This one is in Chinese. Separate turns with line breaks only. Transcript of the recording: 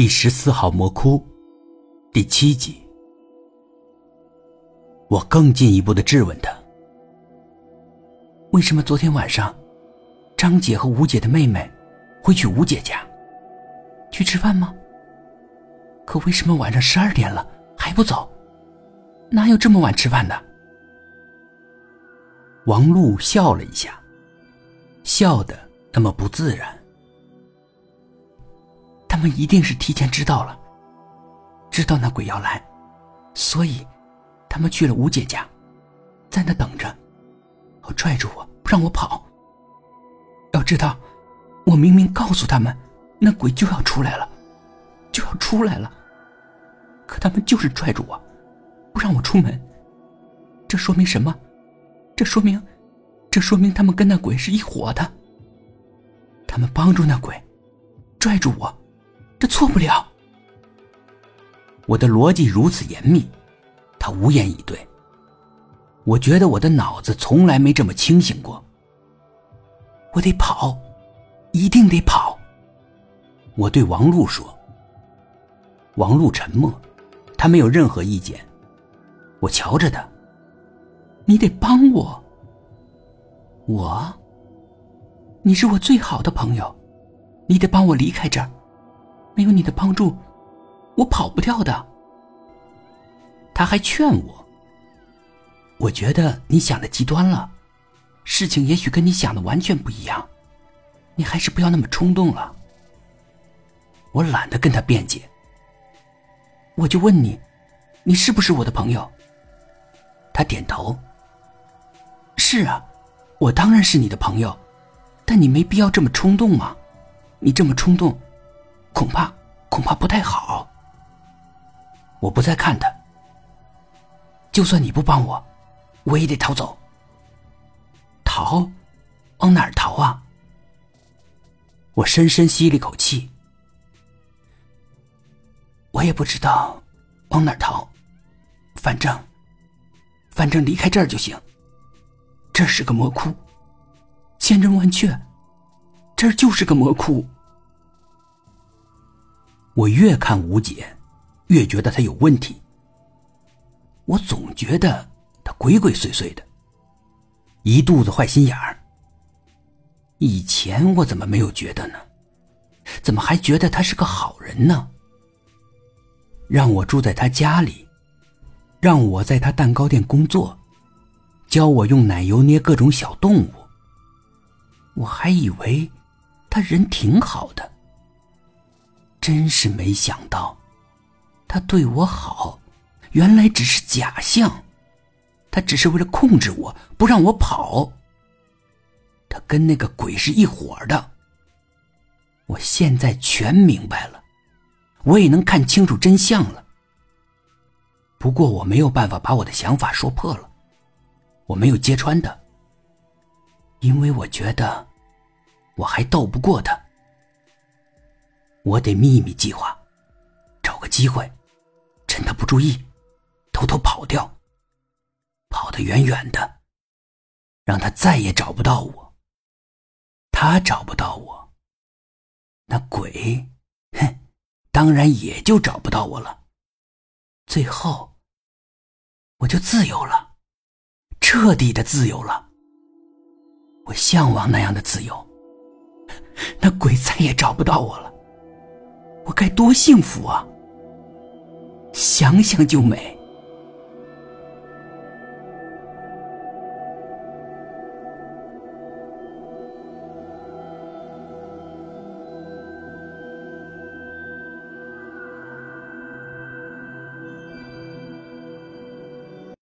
第十四号魔窟，第七集。我更进一步的质问他：
为什么昨天晚上，张姐和吴姐的妹妹会去吴姐家去吃饭吗？可为什么晚上十二点了还不走？哪有这么晚吃饭的？
王璐笑了一下，笑的那么不自然。
他们一定是提前知道了，知道那鬼要来，所以他们去了吴姐家，在那等着，拽住我不让我跑。要知道，我明明告诉他们，那鬼就要出来了，就要出来了，可他们就是拽住我，不让我出门。这说明什么？这说明，这说明他们跟那鬼是一伙的。他们帮助那鬼，拽住我。这错不了。
我的逻辑如此严密，他无言以对。我觉得我的脑子从来没这么清醒过。
我得跑，一定得跑。
我对王璐说。王璐沉默，他没有任何意见。我瞧着他，
你得帮我。我，你是我最好的朋友，你得帮我离开这儿。没有你的帮助，我跑不掉的。
他还劝我：“我觉得你想的极端了，事情也许跟你想的完全不一样，你还是不要那么冲动了。”我懒得跟他辩解，
我就问你：“你是不是我的朋友？”
他点头：“
是啊，我当然是你的朋友，但你没必要这么冲动嘛，你这么冲动。”恐怕恐怕不太好。
我不再看他。
就算你不帮我，我也得逃走。逃？往哪儿逃啊？
我深深吸了一口气。
我也不知道往哪儿逃，反正反正离开这儿就行。这是个魔窟，千真万确，这儿就是个魔窟。
我越看吴姐，越觉得她有问题。我总觉得她鬼鬼祟祟的，一肚子坏心眼儿。以前我怎么没有觉得呢？怎么还觉得她是个好人呢？让我住在她家里，让我在她蛋糕店工作，教我用奶油捏各种小动物。我还以为他人挺好的。真是没想到，他对我好，原来只是假象。他只是为了控制我，不让我跑。他跟那个鬼是一伙的。我现在全明白了，我也能看清楚真相了。不过我没有办法把我的想法说破了，我没有揭穿他，因为我觉得我还斗不过他。我得秘密计划，找个机会，趁他不注意，偷偷跑掉，跑得远远的，让他再也找不到我。他找不到我，那鬼，哼，当然也就找不到我了。最后，我就自由了，彻底的自由了。我向往那样的自由，那鬼再也找不到我了。我该多幸福啊！想想就美。